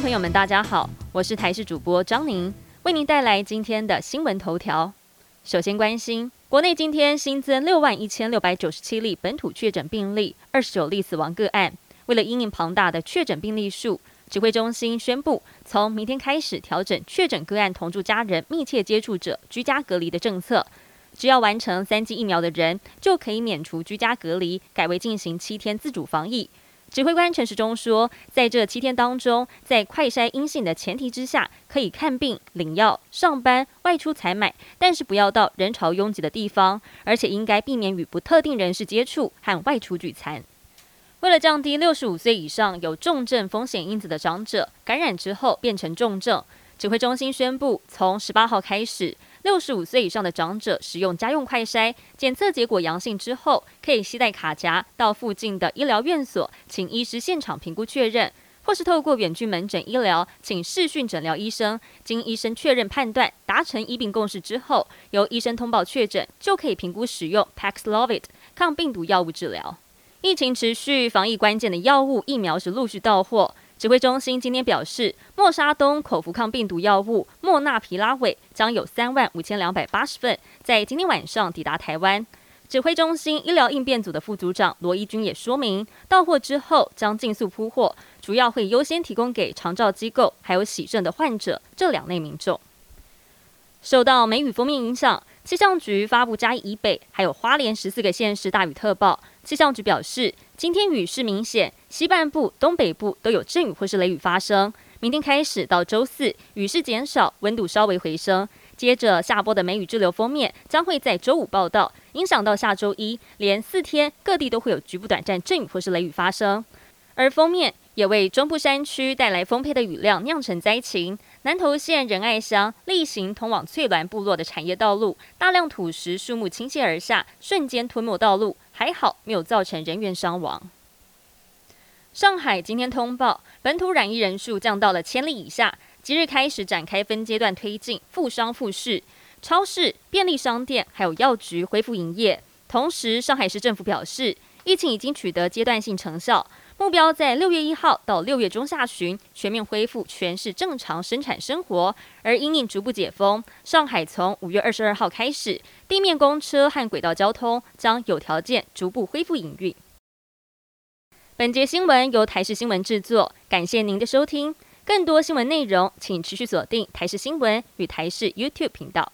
朋友们，大家好，我是台视主播张宁，为您带来今天的新闻头条。首先关心，国内今天新增六万一千六百九十七例本土确诊病例，二十九例死亡个案。为了因应庞大的确诊病例数，指挥中心宣布，从明天开始调整确诊个案同住家人、密切接触者居家隔离的政策。只要完成三剂疫苗的人，就可以免除居家隔离，改为进行七天自主防疫。指挥官陈时中说，在这七天当中，在快筛阴性的前提之下，可以看病、领药、上班、外出采买，但是不要到人潮拥挤的地方，而且应该避免与不特定人士接触和外出聚餐。为了降低六十五岁以上有重症风险因子的长者感染之后变成重症，指挥中心宣布，从十八号开始。六十五岁以上的长者使用家用快筛检测结果阳性之后，可以携带卡夹到附近的医疗院所，请医师现场评估确认，或是透过远距门诊医疗，请视讯诊疗医生，经医生确认判断，达成医病共识之后，由医生通报确诊，就可以评估使用 Paxlovid 抗病毒药物治疗。疫情持续，防疫关键的药物疫苗是陆续到货。指挥中心今天表示，莫沙东口服抗病毒药物莫纳皮拉韦将有三万五千两百八十份，在今天晚上抵达台湾。指挥中心医疗应变组的副组长罗一军也说明，到货之后将尽速铺货，主要会优先提供给长照机构还有喜症的患者这两类民众。受到梅雨封面影响，气象局发布嘉义以北还有花莲十四个县市大雨特报。气象局表示，今天雨势明显，西半部、东北部都有阵雨或是雷雨发生。明天开始到周四，雨势减少，温度稍微回升。接着下波的梅雨滞留封面将会在周五报道，影响到下周一，连四天各地都会有局部短暂阵雨或是雷雨发生。而封面也为中部山区带来丰沛的雨量，酿成灾情。南投县仁爱乡例行通往翠峦部落的产业道路，大量土石树木倾泻而下，瞬间吞没道路。还好没有造成人员伤亡。上海今天通报，本土染疫人数降到了千例以下。即日开始展开分阶段推进复商复市，超市、便利商店还有药局恢复营业。同时，上海市政府表示，疫情已经取得阶段性成效。目标在六月一号到六月中下旬全面恢复全市正常生产生活，而因应逐步解封，上海从五月二十二号开始，地面公车和轨道交通将有条件逐步恢复营运。本节新闻由台视新闻制作，感谢您的收听。更多新闻内容，请持续锁定台视新闻与台视 YouTube 频道。